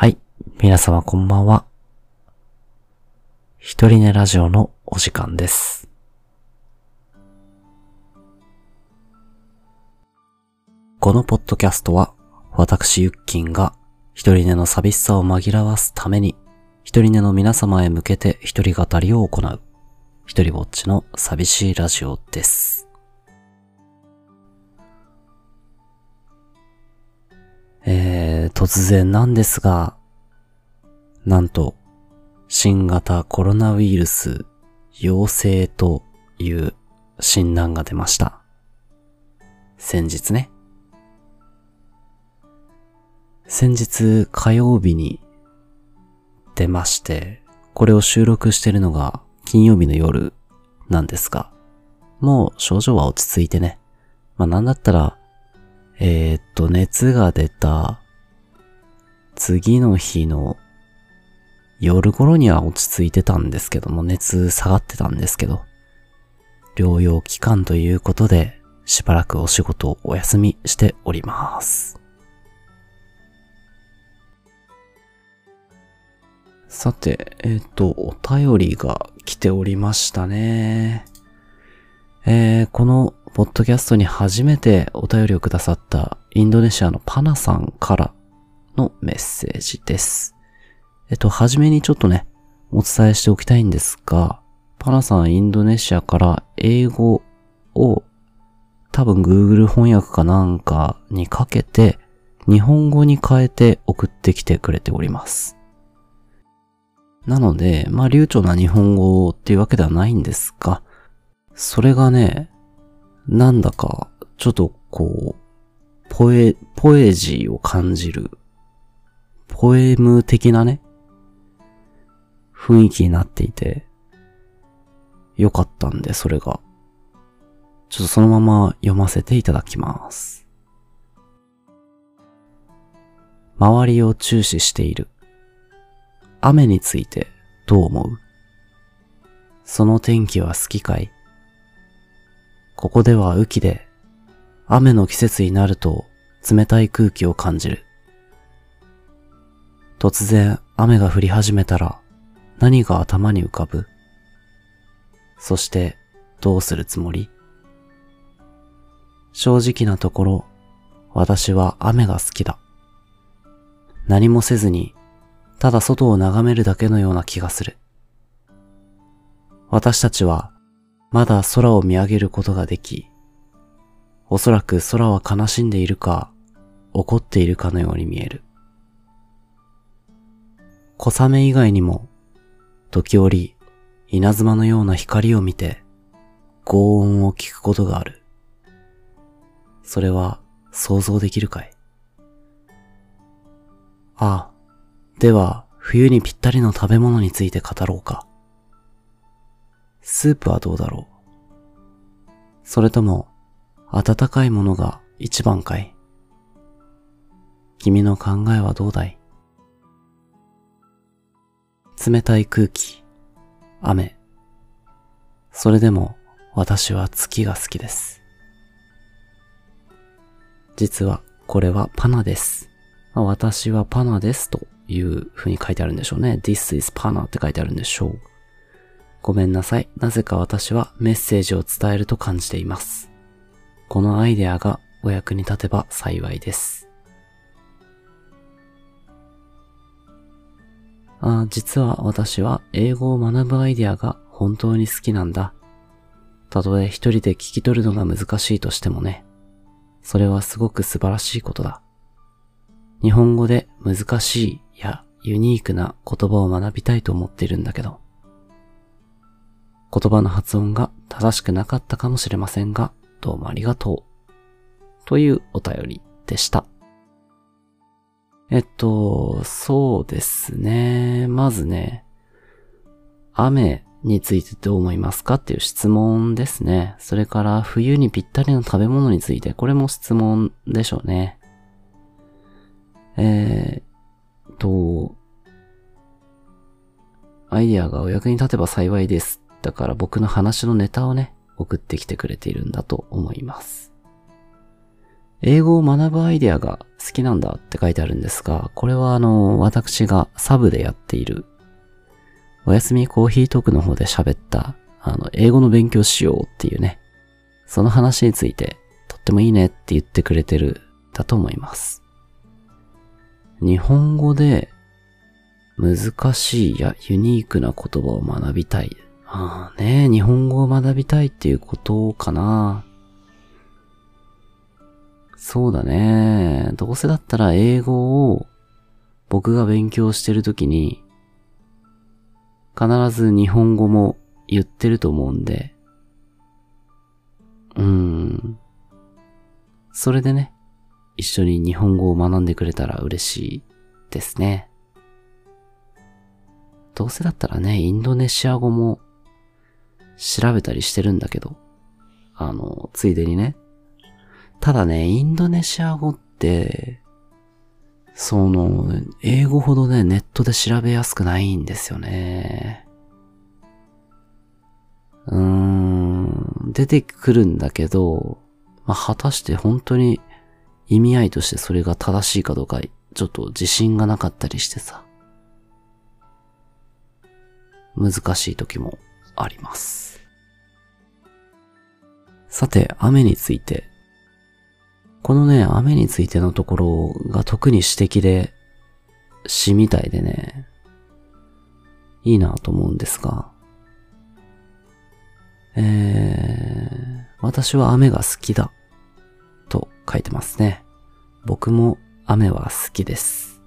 はい。皆様こんばんは。一人寝ラジオのお時間です。このポッドキャストは、私ゆっきんが一人寝の寂しさを紛らわすために、一人寝の皆様へ向けて一人語りを行う、一人ぼっちの寂しいラジオです。えー、突然なんですが、なんと、新型コロナウイルス陽性という診断が出ました。先日ね。先日火曜日に出まして、これを収録してるのが金曜日の夜なんですが、もう症状は落ち着いてね。まあなんだったら、えー、っと、熱が出た次の日の夜頃には落ち着いてたんですけども、熱下がってたんですけど、療養期間ということで、しばらくお仕事をお休みしております。さて、えっ、と、お便りが来ておりましたね。えー、このポッドキャストに初めてお便りをくださったインドネシアのパナさんからのメッセージです。えっと、はじめにちょっとね、お伝えしておきたいんですが、パナさんインドネシアから英語を多分 Google 翻訳かなんかにかけて日本語に変えて送ってきてくれております。なので、まあ流暢な日本語っていうわけではないんですが、それがね、なんだかちょっとこう、ポエ、ポエジーを感じる、ポエム的なね、雰囲気になっていて、よかったんで、それが。ちょっとそのまま読ませていただきます。周りを注視している。雨についてどう思う？その天気は好きかい？ここでは雨季で、雨の季節になると冷たい空気を感じる。突然雨が降り始めたら何が頭に浮かぶ？そしてどうするつもり？正直なところ私は雨が好きだ。何もせずにただ外を眺めるだけのような気がする。私たちはまだ空を見上げることができ、おそらく空は悲しんでいるか怒っているかのように見える。小雨以外にも時折、稲妻のような光を見て、轟音を聞くことがある。それは想像できるかい？ああ、では冬にぴったりの食べ物について語ろうか。スープはどうだろう？それとも、温かいものが一番かい？君の考えはどうだい？冷たい空気、雨。それでも私は月が好きです。実はこれはパナです。私はパナですという風に書いてあるんでしょうね。This is パナって書いてあるんでしょう。ごめんなさい。なぜか私はメッセージを伝えると感じています。このアイデアがお役に立てば幸いです。あ実は私は英語を学ぶアイデアが本当に好きなんだ。たとえ一人で聞き取るのが難しいとしてもね。それはすごく素晴らしいことだ。日本語で難しいやユニークな言葉を学びたいと思っているんだけど。言葉の発音が正しくなかったかもしれませんが、どうもありがとう。というお便りでした。えっと、そうですね。まずね、雨についてどう思いますかっていう質問ですね。それから冬にぴったりの食べ物について、これも質問でしょうね。えー、と、アイディアがお役に立てば幸いです。だから僕の話のネタをね、送ってきてくれているんだと思います。英語を学ぶアイデアが好きなんだって書いてあるんですが、これはあの、私がサブでやっている、おやすみコーヒートークの方で喋った、あの、英語の勉強しようっていうね、その話について、とってもいいねって言ってくれてる、だと思います。日本語で、難しいやユニークな言葉を学びたい。ああね、日本語を学びたいっていうことかな。そうだね。どうせだったら英語を僕が勉強してるときに必ず日本語も言ってると思うんで、うーん。それでね、一緒に日本語を学んでくれたら嬉しいですね。どうせだったらね、インドネシア語も調べたりしてるんだけど、あの、ついでにね。ただね、インドネシア語って、その、英語ほどね、ネットで調べやすくないんですよね。うーん、出てくるんだけど、まあ、果たして本当に意味合いとしてそれが正しいかどうか、ちょっと自信がなかったりしてさ。難しい時もあります。さて、雨について。このね、雨についてのところが特に指摘で、詩みたいでね、いいなと思うんですが、えー、私は雨が好きだ、と書いてますね。僕も雨は好きです。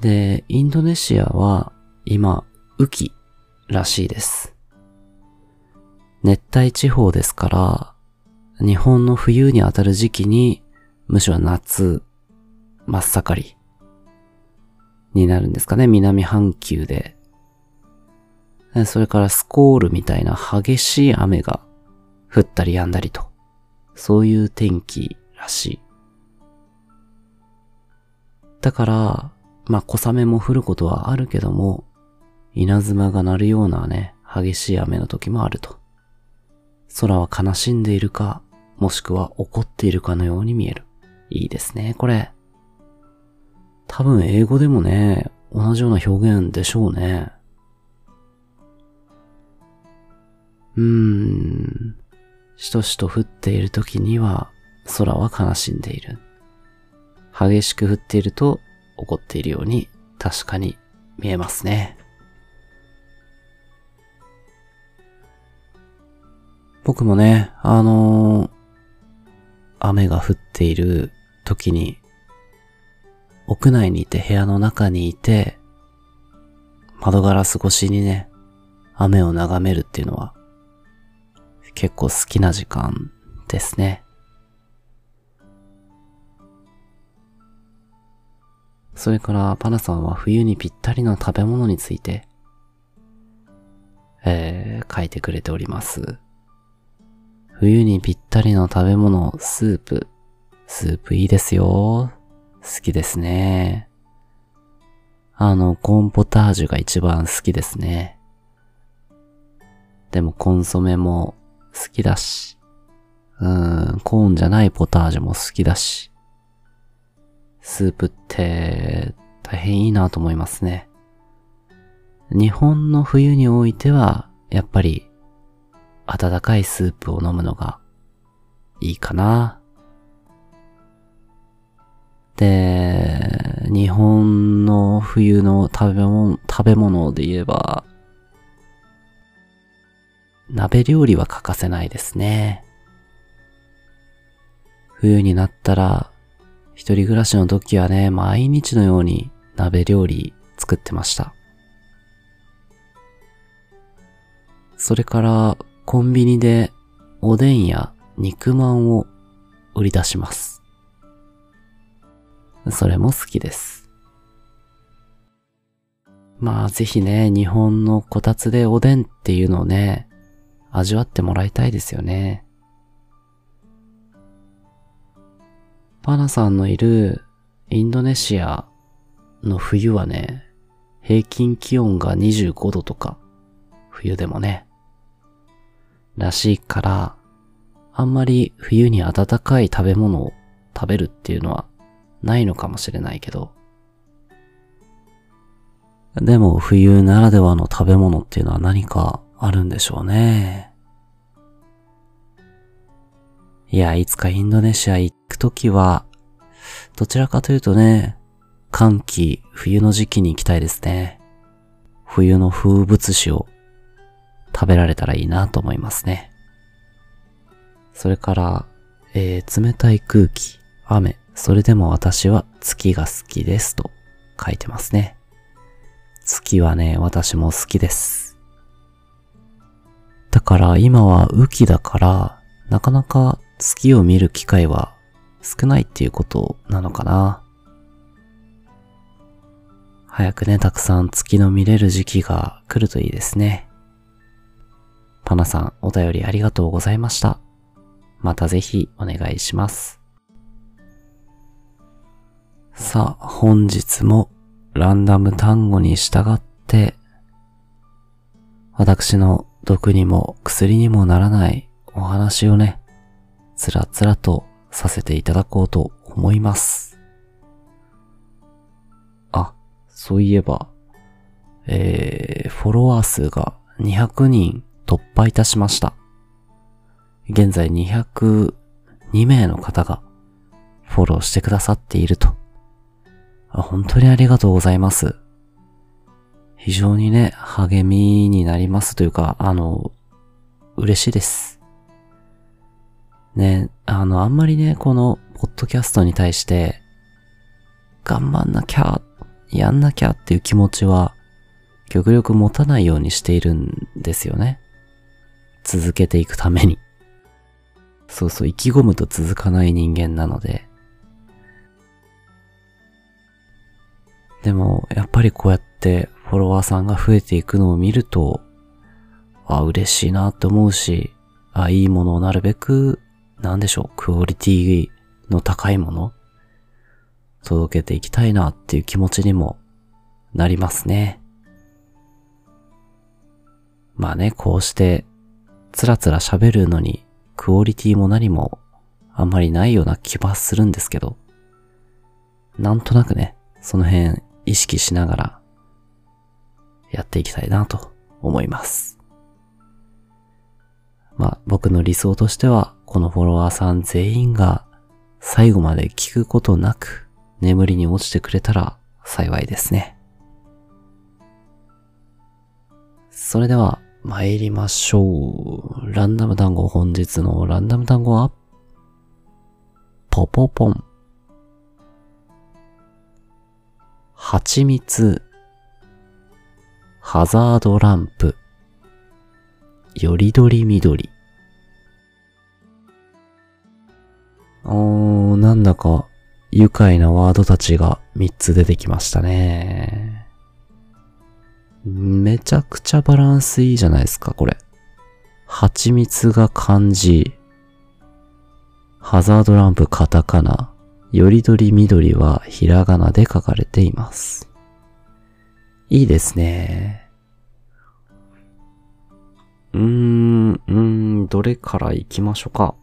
で、インドネシアは今、雨季らしいです。熱帯地方ですから、日本の冬にあたる時期に、むしろ夏、真っ盛りになるんですかね、南半球で。それからスコールみたいな激しい雨が降ったり止んだりと。そういう天気らしい。だから、まあ小雨も降ることはあるけども、稲妻が鳴るようなね、激しい雨の時もあると。空は悲しんでいるか、もしくは怒っているかのように見える。いいですね、これ。多分英語でもね、同じような表現でしょうね。うーん。しとしと降っている時には空は悲しんでいる。激しく降っていると怒っているように確かに見えますね。僕もね、あのー、雨が降っている時に、屋内にいて部屋の中にいて、窓ガラス越しにね、雨を眺めるっていうのは、結構好きな時間ですね。それからパナさんは冬にぴったりの食べ物について、えー、書いてくれております。冬にぴったりの食べ物、スープ。スープいいですよ。好きですね。あの、コーンポタージュが一番好きですね。でもコンソメも好きだし。うーん、コーンじゃないポタージュも好きだし。スープって大変いいなと思いますね。日本の冬においては、やっぱり温かいスープを飲むのがいいかな。で、日本の冬の食べ物、食べ物で言えば、鍋料理は欠かせないですね。冬になったら、一人暮らしの時はね、毎日のように鍋料理作ってました。それから、コンビニでおでんや肉まんを売り出します。それも好きです。まあぜひね、日本のこたつでおでんっていうのをね、味わってもらいたいですよね。パナさんのいるインドネシアの冬はね、平均気温が25度とか、冬でもね、らしいから、あんまり冬に暖かい食べ物を食べるっていうのはないのかもしれないけど、でも冬ならではの食べ物っていうのは何かあるんでしょうね。いや、いつかインドネシア行くときは、どちらかというとね、寒気、冬の時期に行きたいですね。冬の風物詩を食べられたらいいなと思いますね。それから、えー、冷たい空気、雨、それでも私は月が好きですと書いてますね。月はね、私も好きです。だから今は雨季だから、なかなか月を見る機会は少ないっていうことなのかな。早くね、たくさん月の見れる時期が来るといいですね。パナさん、お便りありがとうございました。またぜひお願いします。さあ、本日もランダム単語に従って、私の毒にも薬にもならないお話をね、つらつらとさせていただこうと思います。あ、そういえば、えー、フォロワー数が200人突破いたしました。現在202名の方がフォローしてくださっていると。本当にありがとうございます。非常にね、励みになりますというか、あの、嬉しいです。ね、あの、あんまりね、この、ポッドキャストに対して、頑張んなきゃ、やんなきゃっていう気持ちは、極力持たないようにしているんですよね。続けていくために。そうそう、意気込むと続かない人間なので。でも、やっぱりこうやってフォロワーさんが増えていくのを見ると、あ、嬉しいなって思うし、あ、いいものをなるべく、なんでしょう、クオリティの高いもの、届けていきたいなっていう気持ちにもなりますね。まあね、こうして、つらつら喋るのにクオリティも何もあんまりないような気はするんですけど、なんとなくね、その辺意識しながらやっていきたいなと思います。まあ僕の理想としてはこのフォロワーさん全員が最後まで聞くことなく眠りに落ちてくれたら幸いですね。それでは参りましょう。ランダム単語本日のランダム単語は、ポポポン。蜂蜜。ハザードランプ。よりどりみどり。おー、なんだか愉快なワードたちが3つ出てきましたね。めちゃくちゃバランスいいじゃないですか、これ。蜂蜜が漢字。ハザードランプカタカナ。よりどり緑はひらがなで書かれています。いいですね。うーん、うーん、どれから行きましょうか。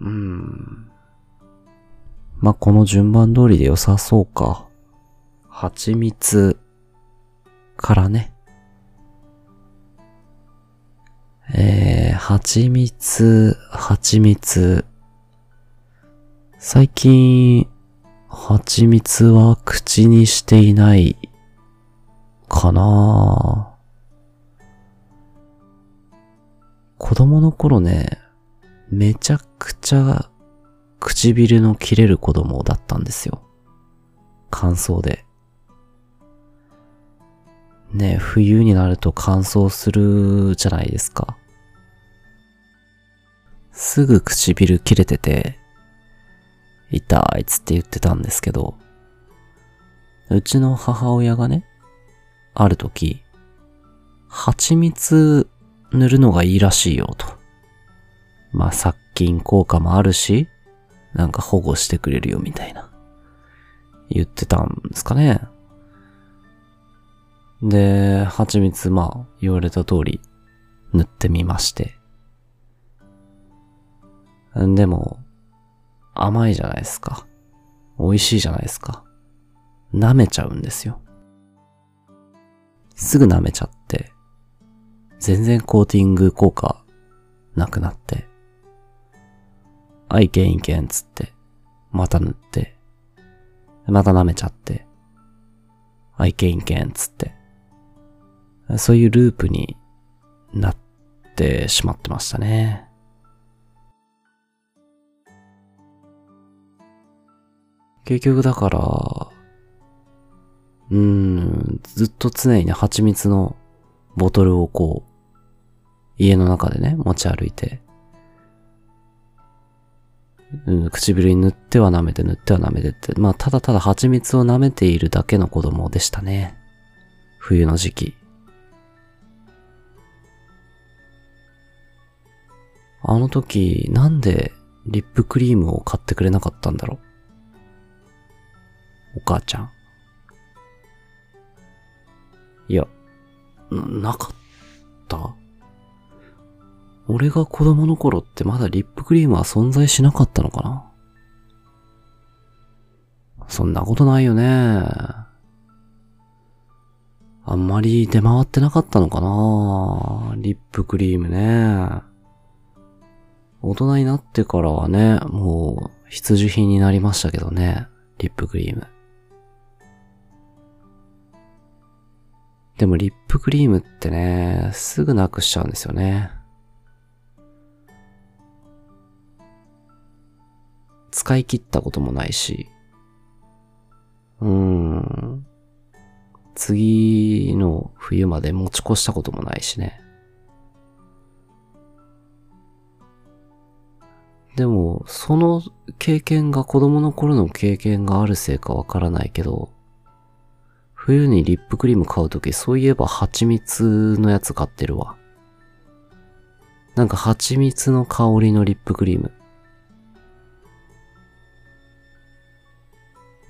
うーん。まあ、この順番通りで良さそうか。蜂蜜からね。えー、蜂蜜、蜂蜜。最近、蜂蜜は口にしていないかな子供の頃ね、めちゃくちゃ唇の切れる子供だったんですよ。乾燥で。ね、冬になると乾燥するじゃないですか。すぐ唇切れてて、痛いつって言ってたんですけど、うちの母親がね、ある時、蜂蜜塗るのがいいらしいよと。まあ殺菌効果もあるし、なんか保護してくれるよみたいな。言ってたんですかね。で、蜂蜜、まあ、言われた通り、塗ってみまして。でも、甘いじゃないですか。美味しいじゃないですか。舐めちゃうんですよ。すぐ舐めちゃって、全然コーティング効果なくなって、あ、いけんいけんつって、また塗って、また舐めちゃって、あ、いけんいけんつって、そういうループになってしまってましたね。結局だから、うーん、ずっと常にね、蜂蜜のボトルをこう、家の中でね、持ち歩いて、うん、唇に塗っては舐めて塗っては舐めてって、まあ、ただただ蜂蜜を舐めているだけの子供でしたね。冬の時期。あの時、なんでリップクリームを買ってくれなかったんだろう？お母ちゃん。いや、な、なかった？俺が子供の頃ってまだリップクリームは存在しなかったのかな？そんなことないよね。あんまり出回ってなかったのかな？リップクリームね。大人になってからはね、もう必需品になりましたけどね。リップクリーム。でもリップクリームってね、すぐなくしちゃうんですよね。使い切ったこともないし、うーん。次の冬まで持ち越したこともないしね。でも、その経験が子供の頃の経験があるせいかわからないけど、冬にリップクリーム買うとき、そういえば蜂蜜のやつ買ってるわ。なんか蜂蜜の香りのリップクリーム。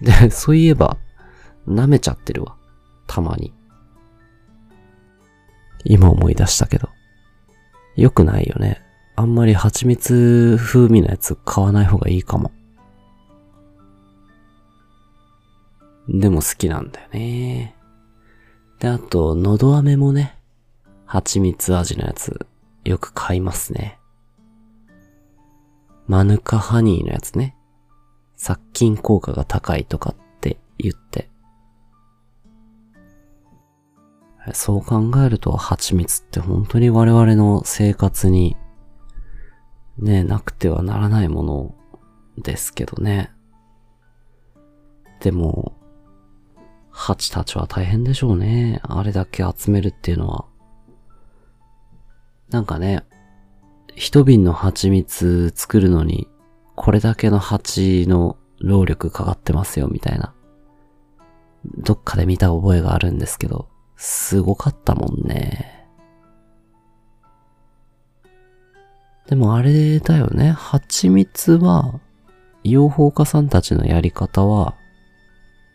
で、そういえば、舐めちゃってるわ。たまに。今思い出したけど。よくないよね。あんまり蜂蜜風味のやつ買わない方がいいかも。でも好きなんだよね。で、あと、のど飴もね、蜂蜜味のやつ、よく買いますね。マヌカハニーのやつね。殺菌効果が高いとかって言って。そう考えると蜂蜜って本当に我々の生活にね、なくてはならないものですけどね。でも、蜂たちは大変でしょうね。あれだけ集めるっていうのは。なんかね、一瓶の蜂蜜作るのにこれだけの蜂の労力かかってますよ、みたいな。どっかで見た覚えがあるんですけど、すごかったもんね。でもあれだよね、蜂蜜は、養蜂家さんたちのやり方は、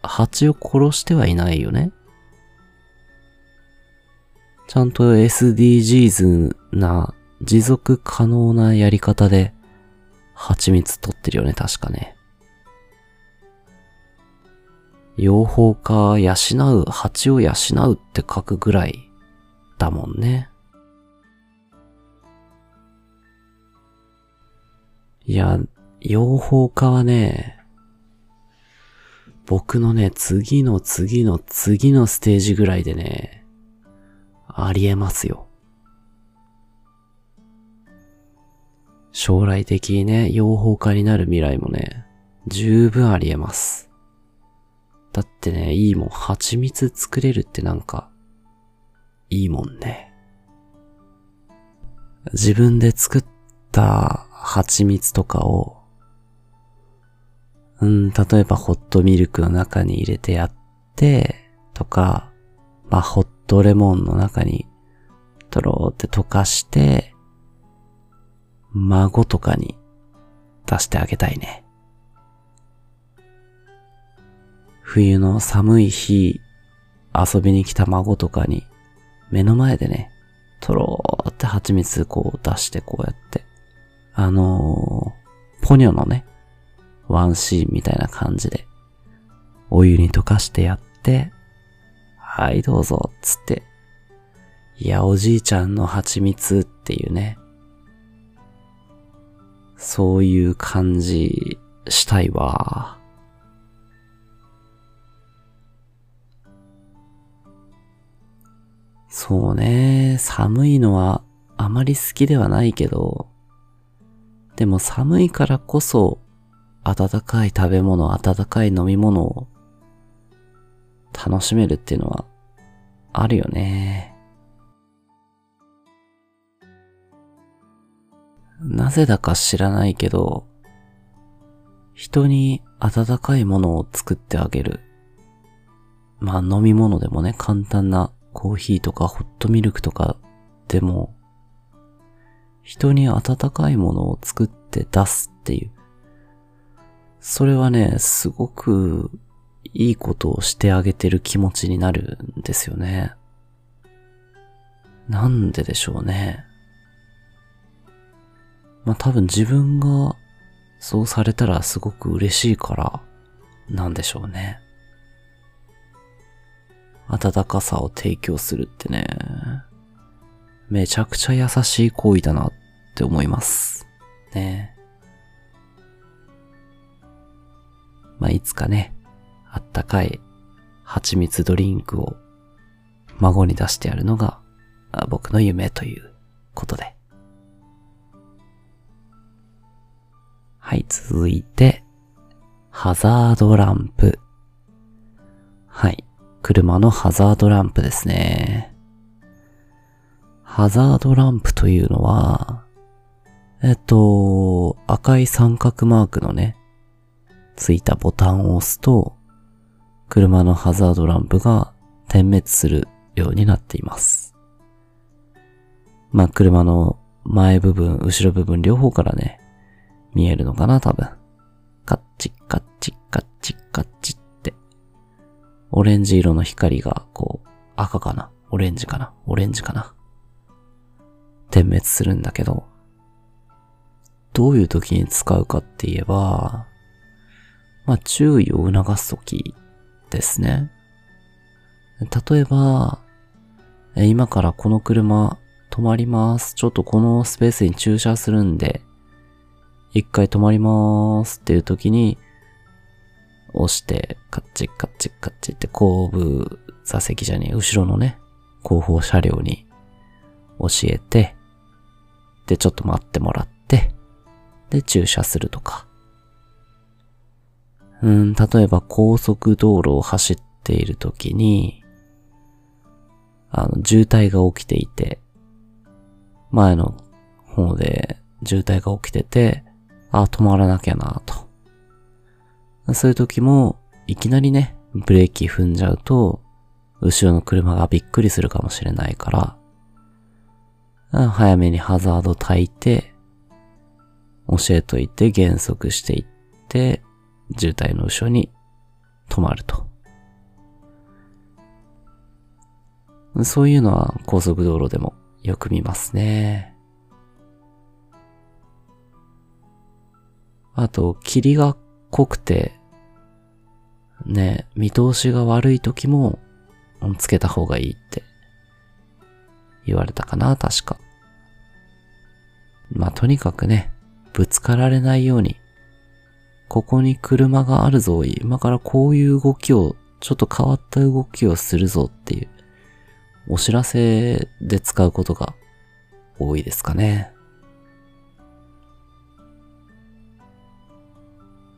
蜂を殺してはいないよね。ちゃんと SDGs な持続可能なやり方で蜂蜜取ってるよね、確かね。養蜂家養う、蜂を養うって書くぐらいだもんね。いや、養蜂家はね、僕のね、次の次の次のステージぐらいでね、ありえますよ。将来的にね、養蜂家になる未来もね、十分あり得ます。だってね、いいもん、蜂蜜作れるってなんか、いいもんね。自分で作った蜂蜜とかを、うん、例えばホットミルクの中に入れてやって、とか、まあ、ホットレモンの中に、とろーって溶かして、孫とかに出してあげたいね。冬の寒い日、遊びに来た孫とかに、目の前でね、とろーって蜂蜜こう出してこうやって。あのー、ポニョのね、ワンシーンみたいな感じで、お湯に溶かしてやって、はいどうぞ、つって。いや、おじいちゃんの蜂蜜っていうね。そういう感じしたいわ。そうね、寒いのはあまり好きではないけど、でも寒いからこそ、温かい食べ物、温かい飲み物を楽しめるっていうのはあるよね。なぜだか知らないけど、人に温かいものを作ってあげる。まあ飲み物でもね、簡単なコーヒーとかホットミルクとかでも、人に温かいものを作って出すっていう。それはね、すごくいいことをしてあげてる気持ちになるんですよね。なんででしょうね。まあ多分自分がそうされたらすごく嬉しいからなんでしょうね。温かさを提供するってね、めちゃくちゃ優しい行為だなっって思います。ねまあ、いつかね、あったかい蜂蜜ドリンクを孫に出してやるのが僕の夢ということで。はい、続いて、ハザードランプ。はい、車のハザードランプですね。ハザードランプというのは、えっと、赤い三角マークのね、ついたボタンを押すと、車のハザードランプが点滅するようになっています。まあ、車の前部分、後ろ部分両方からね、見えるのかな、多分。カッチカッチカッチカッチって。オレンジ色の光が、こう、赤かな？オレンジかな？オレンジかな？点滅するんだけど、どういう時に使うかって言えば、まあ、注意を促す時ですね。例えば、今からこの車止まります。ちょっとこのスペースに駐車するんで、一回止まりますっていう時に、押して、カッチカッチカッチって後部座席じゃねえ、後ろのね、後方車両に教えて、で、ちょっと待ってもらって、で、駐車するとか。うん、例えば高速道路を走っている時に、あの、渋滞が起きていて、前の方で渋滞が起きてて、あ、止まらなきゃなと。そういう時も、いきなりね、ブレーキ踏んじゃうと、後ろの車がびっくりするかもしれないから、早めにハザード焚いて、教えといて減速していって、渋滞の後ろに止まると。そういうのは高速道路でもよく見ますね。あと、霧が濃くて、ね、見通しが悪い時も、つけた方がいいって言われたかな、確か。まあ、とにかくね、ぶつかられないようにここに車があるぞ、今からこういう動きを、ちょっと変わった動きをするぞっていう、お知らせで使うことが多いですかね。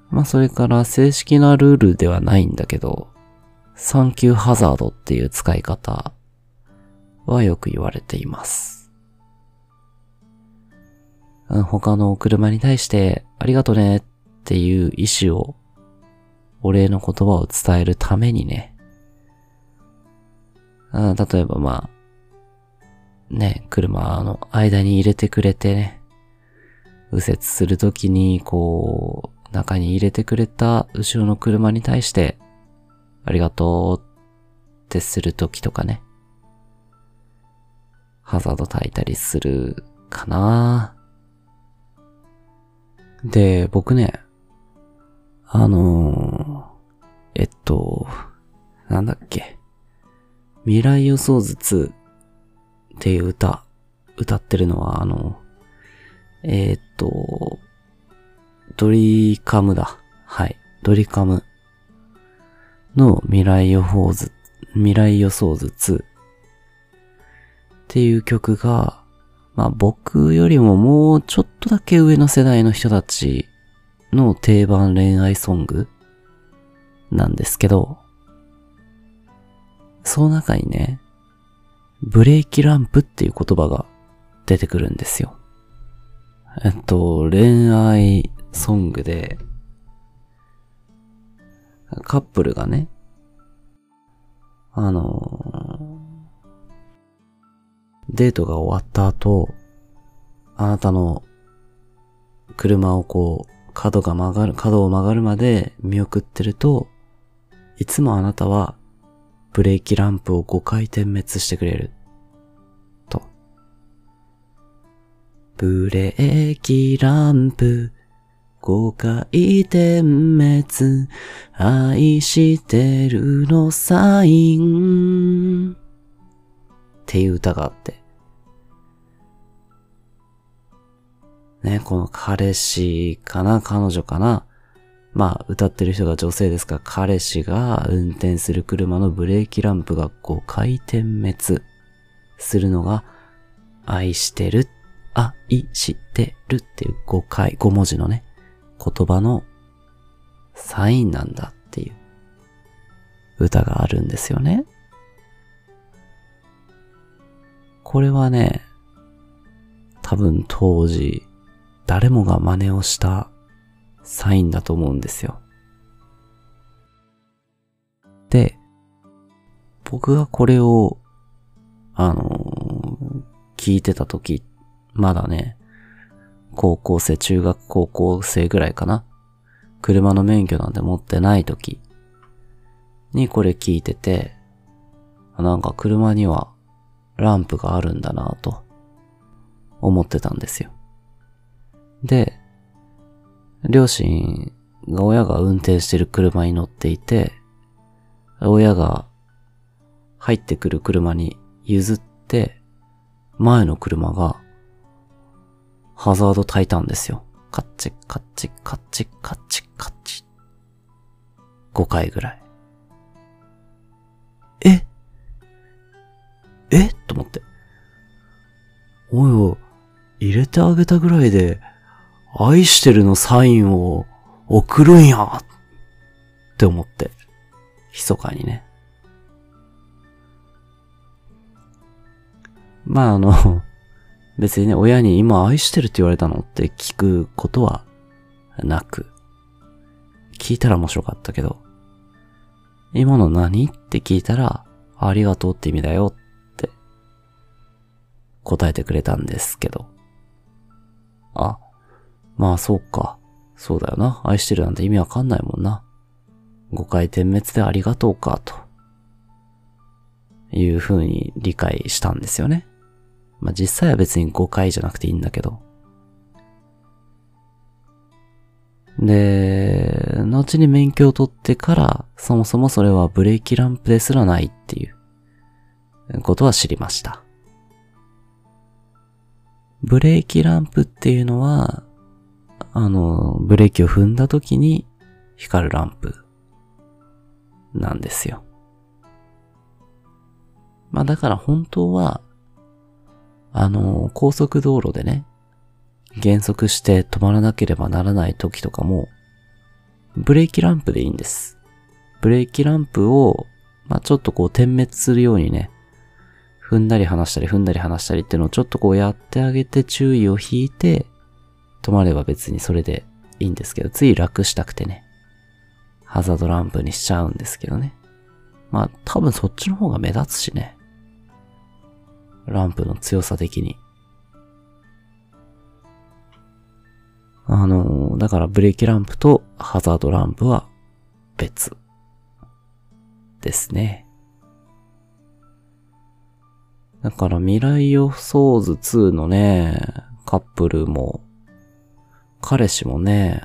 まあそれから正式なルールではないんだけど、サンキューハザードっていう使い方はよく言われています。他の車に対してありがとねっていう意思を、お礼の言葉を伝えるためにね、あ例えばまあ、ね、車の間に入れてくれてね、右折するときに、こう、中に入れてくれた後ろの車に対して、ありがとうってするときとかね、ハザード焚いたりするかな。で、僕ね、あのー、えっと、なんだっけ。未来予想図2っていう歌、歌ってるのはあの、えー、っと、ドリカムだ。はい。ドリカムの未来予報図、未来予想図2っていう曲が、まあ僕よりももうちょっとだけ上の世代の人たちの定番恋愛ソングなんですけど、その中にね、ブレーキランプっていう言葉が出てくるんですよ。えっと、恋愛ソングで、カップルがね、あのデートが終わった後、あなたの車をこう、角が曲がる、角を曲がるまで見送ってると、いつもあなたはブレーキランプを5回点滅してくれる。と。ブレーキランプ5回点滅愛してるのサインっていう歌があって。ね、この彼氏かな彼女かなまあ、歌ってる人が女性ですが、彼氏が運転する車のブレーキランプが5回点滅するのが、愛してる、愛してるっていう5回、5文字のね、言葉のサインなんだっていう歌があるんですよね。これはね、多分当時、誰もが真似をしたサインだと思うんですよ。で、僕がこれを、あのー、聞いてた時、まだね、高校生、中学高校生ぐらいかな。車の免許なんて持ってない時にこれ聞いてて、なんか車にはランプがあるんだなと思ってたんですよ。で、両親が親が運転してる車に乗っていて、親が入ってくる車に譲って、前の車がハザード焚いたんですよ。カッチカッチカッチカッチカッチ。5回ぐらい。え？え？と思って。おいおい、入れてあげたぐらいで、愛してるのサインを送るんやって思って、密かにね。まああの、別にね、親に今愛してるって言われたのって聞くことはなく、聞いたら面白かったけど、今の何って聞いたら、ありがとうって意味だよって答えてくれたんですけど、あ、まあそうか。そうだよな。愛してるなんて意味わかんないもんな。誤解点滅でありがとうか、と。いう風に理解したんですよね。まあ実際は別に誤解じゃなくていいんだけど。で、後に免許を取ってから、そもそもそれはブレーキランプですらないっていうことは知りました。ブレーキランプっていうのは、あの、ブレーキを踏んだ時に光るランプなんですよ。まあだから本当は、あの、高速道路でね、減速して止まらなければならない時とかも、ブレーキランプでいいんです。ブレーキランプを、まあちょっとこう点滅するようにね、踏んだり離したり踏んだり離したりっていうのをちょっとこうやってあげて注意を引いて、止まれば別にそれでいいんですけど、つい楽したくてね、ハザードランプにしちゃうんですけどね。まあ多分そっちの方が目立つしね。ランプの強さ的に。あの、だからブレーキランプとハザードランプは別ですね。だから未来予想図2のね、カップルも彼氏もね、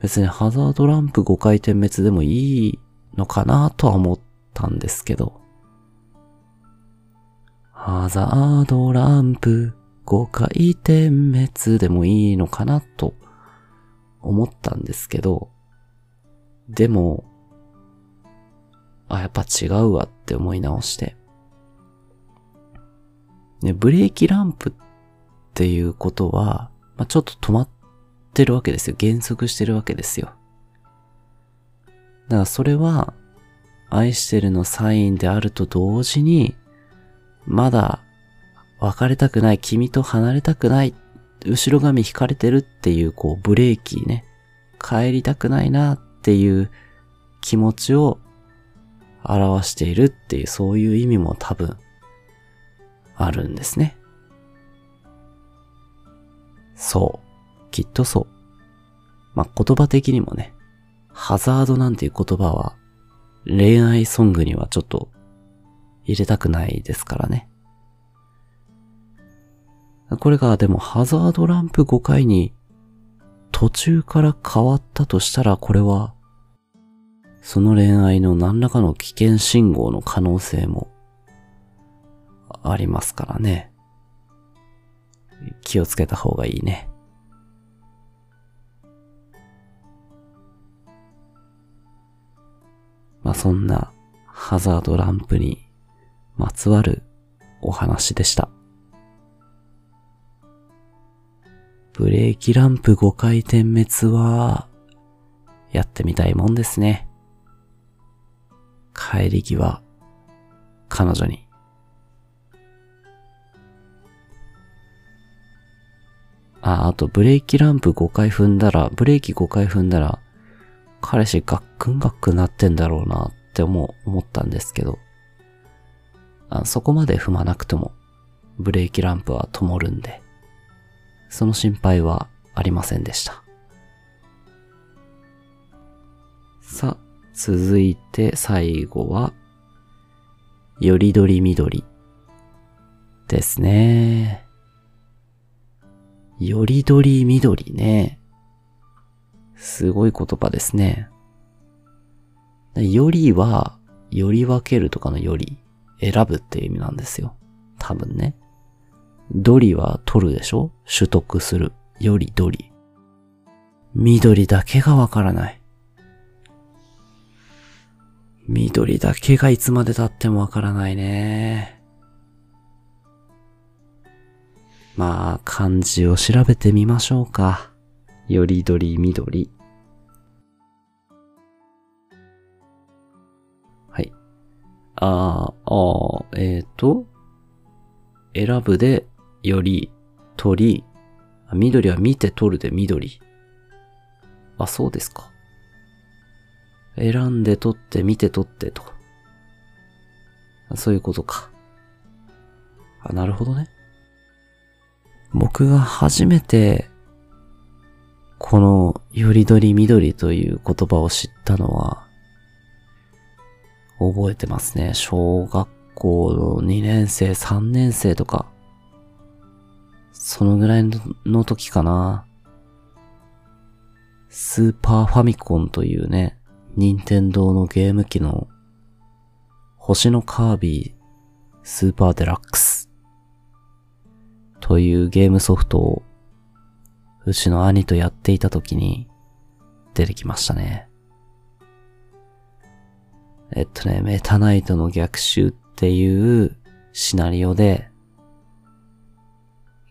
別にハザードランプ5回転滅でもいいのかなとは思ったんですけど、ハザードランプ5回転滅でもいいのかなと思ったんですけど、でも、あ、やっぱ違うわって思い直して。ね、ブレーキランプっていうことは、まあ、ちょっと止まってるわけですよ。減速してるわけですよ。だからそれは、愛してるのサインであると同時に、まだ別れたくない、君と離れたくない、後ろ髪引かれてるっていうこうブレーキね、帰りたくないなっていう気持ちを表しているっていうそういう意味も多分あるんですね。そう。きっとそう。まあ、言葉的にもね、ハザードなんていう言葉は恋愛ソングにはちょっと入れたくないですからね。これがでもハザードランプ5回に途中から変わったとしたらこれはその恋愛の何らかの危険信号の可能性もありますからね。気をつけた方がいいね。まあそんなハザードランプにまつわるお話でした。ブレーキランプ5回点滅は、やってみたいもんですね。帰り際、彼女に。あ、あとブレーキランプ5回踏んだら、ブレーキ5回踏んだら、彼氏ガックンガックンなってんだろうなって思う、思ったんですけど。あそこまで踏まなくても、ブレーキランプは灯るんで。その心配はありませんでした。さあ、続いて最後は、よりどりみどりですね。よりどりみどりね。すごい言葉ですね。よりは、より分けるとかのより、選ぶっていう意味なんですよ。多分ね。ドリは取るでしょ？取得する。よりドリ。緑だけがわからない。緑だけがいつまで経ってもわからないね。まあ、漢字を調べてみましょうか。よりどり緑。はい。ああ、ああ、えっ、ー、と、選ぶでより、鳥、緑は見て取るで緑。あ、そうですか。選んで取って見て取ってと。そういうことか。あ、なるほどね。僕が初めて、この、よりどり緑という言葉を知ったのは、覚えてますね。小学校の2年生、3年生とか、そのぐらいの時かな。スーパーファミコンというね、任天堂のゲーム機の星のカービィスーパーデラックスというゲームソフトをうちの兄とやっていた時に出てきましたね。えっとね、メタナイトの逆襲っていうシナリオで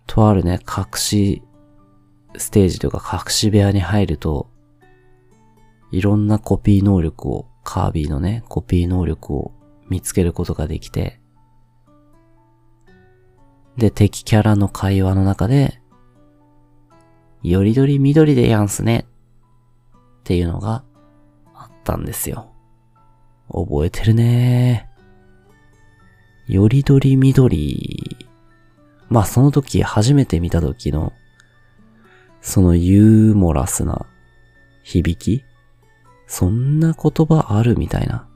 とあるね、隠しステージというか隠し部屋に入ると、いろんなコピー能力を、カービィのね、コピー能力を見つけることができて、で、敵キャラの会話の中で、よりどり緑でやんすね。っていうのがあったんですよ。覚えてるねよりどり緑まあその時初めて見た時の、そのユーモラスな響きそんな言葉あるみたいな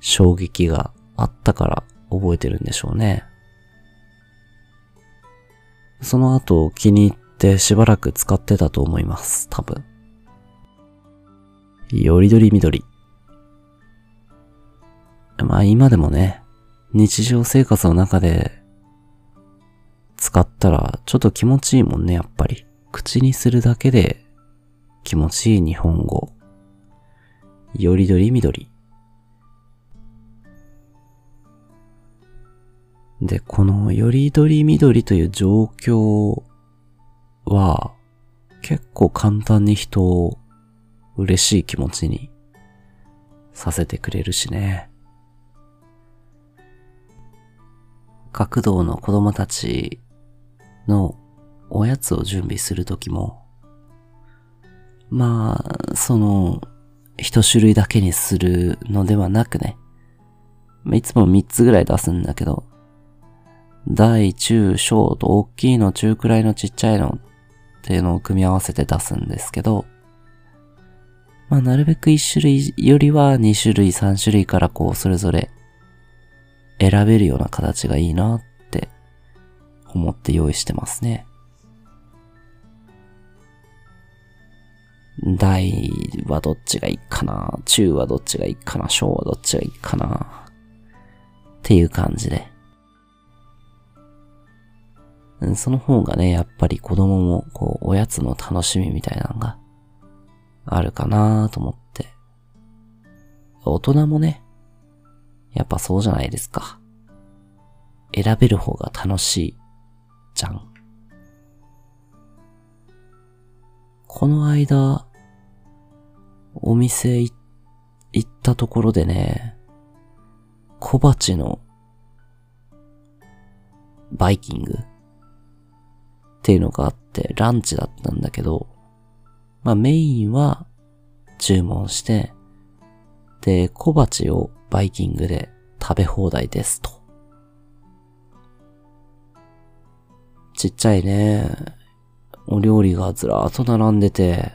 衝撃があったから覚えてるんでしょうね。その後気に入ってしばらく使ってたと思います。多分。よりどりみどり。まあ今でもね、日常生活の中で使ったらちょっと気持ちいいもんね、やっぱり。口にするだけで気持ちいい日本語。よりどりみで、このよりどりみどりという状況は結構簡単に人を嬉しい気持ちにさせてくれるしね。学童の子供たちのおやつを準備するときも、まあ、その、一種類だけにするのではなくね、いつも三つぐらい出すんだけど、大、中、小と大きいの、中くらいのちっちゃいのっていうのを組み合わせて出すんですけど、まあなるべく一種類よりは二種類三種類からこうそれぞれ選べるような形がいいなって思って用意してますね。大はどっちがいいかな？中はどっちがいいかな？小はどっちがいいかな？っていう感じで。その方がね、やっぱり子供も、こう、おやつの楽しみみたいなのがあるかなと思って。大人もね、やっぱそうじゃないですか。選べる方が楽しい、じゃん。この間、お店行ったところでね、小鉢のバイキングっていうのがあって、ランチだったんだけど、まあメインは注文して、で、小鉢をバイキングで食べ放題ですと。ちっちゃいね、お料理がずらーっと並んでて、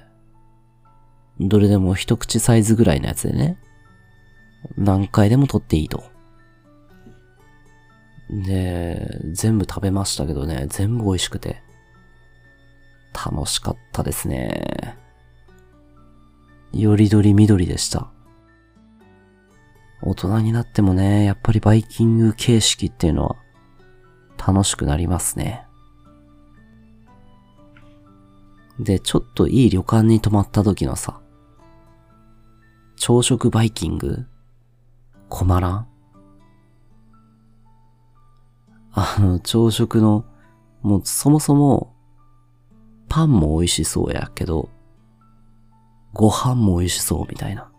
どれでも一口サイズぐらいのやつでね、何回でも取っていいと。で、全部食べましたけどね、全部美味しくて。楽しかったですね。よりどり緑でした。大人になってもね、やっぱりバイキング形式っていうのは楽しくなりますね。で、ちょっといい旅館に泊まった時のさ、朝食バイキング？困らん？あの、朝食の、もうそもそもパンも美味しそうやけど、ご飯も美味しそうみたいな。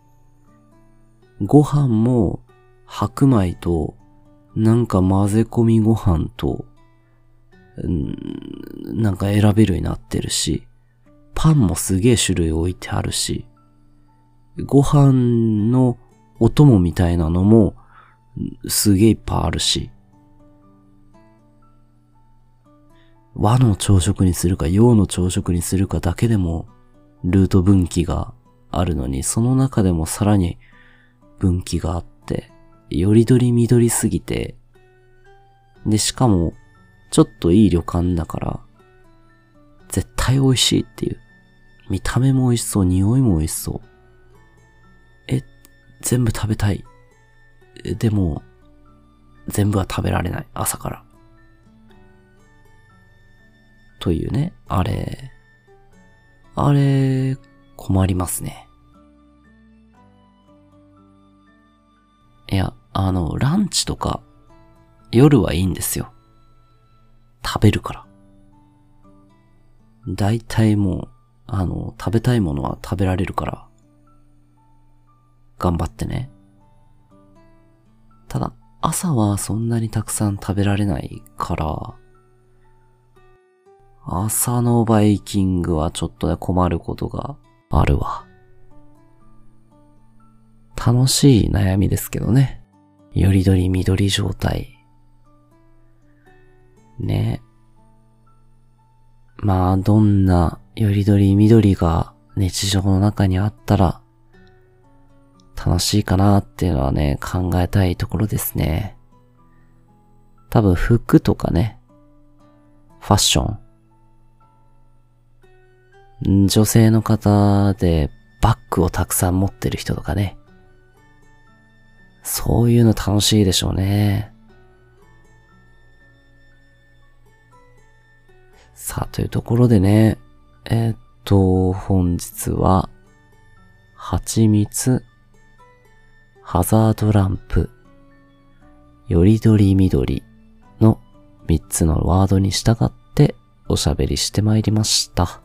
ご飯も白米と、なんか混ぜ込みご飯と、うんなんか選べるようになってるし、パンもすげえ種類置いてあるし、ご飯のお供みたいなのもすげえいっぱいあるし、和の朝食にするか洋の朝食にするかだけでもルート分岐があるのに、その中でもさらに分岐があって、よりどり緑すぎて、で、しかも、ちょっといい旅館だから、絶対美味しいっていう。見た目も美味しそう、匂いも美味しそう。え、全部食べたい。でも、全部は食べられない。朝から。というね、あれ、あれ、困りますね。いや、あの、ランチとか、夜はいいんですよ。食べるから。大体もう、あの、食べたいものは食べられるから、頑張ってね。ただ、朝はそんなにたくさん食べられないから、朝のバイキングはちょっとね困ることがあるわ。楽しい悩みですけどね。よりどり緑状態。ね。まあ、どんなよりどり緑が日常の中にあったら、楽しいかなっていうのはね、考えたいところですね。多分服とかね、ファッション女性の方でバッグをたくさん持ってる人とかね。そういうの楽しいでしょうね。さあ、というところでね、えー、っと、本日は、蜂蜜、ハザードランプ、よりどりみどりの3つのワードに従っておしゃべりしてまいりました。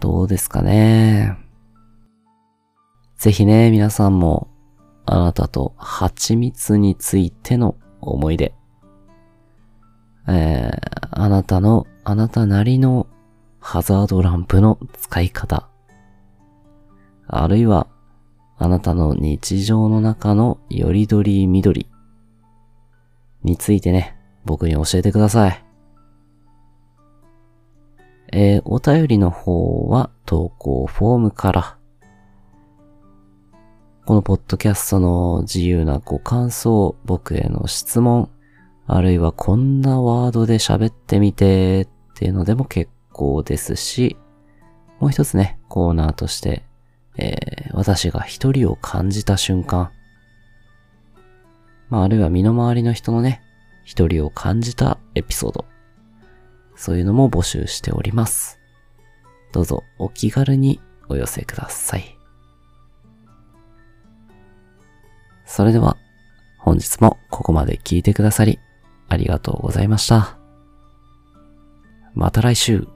どうですかね。ぜひね、皆さんも、あなたと蜂蜜についての思い出、えー、あなたの、あなたなりのハザードランプの使い方、あるいは、あなたの日常の中のよりどり緑についてね、僕に教えてください。えー、お便りの方は投稿フォームから、このポッドキャストの自由なご感想、僕への質問、あるいはこんなワードで喋ってみてっていうのでも結構ですし、もう一つね、コーナーとして、えー、私が一人を感じた瞬間、まあ、あるいは身の回りの人のね、一人を感じたエピソード、そういうのも募集しております。どうぞお気軽にお寄せください。それでは、本日もここまで聞いてくださり、ありがとうございました。また来週、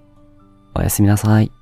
おやすみなさい。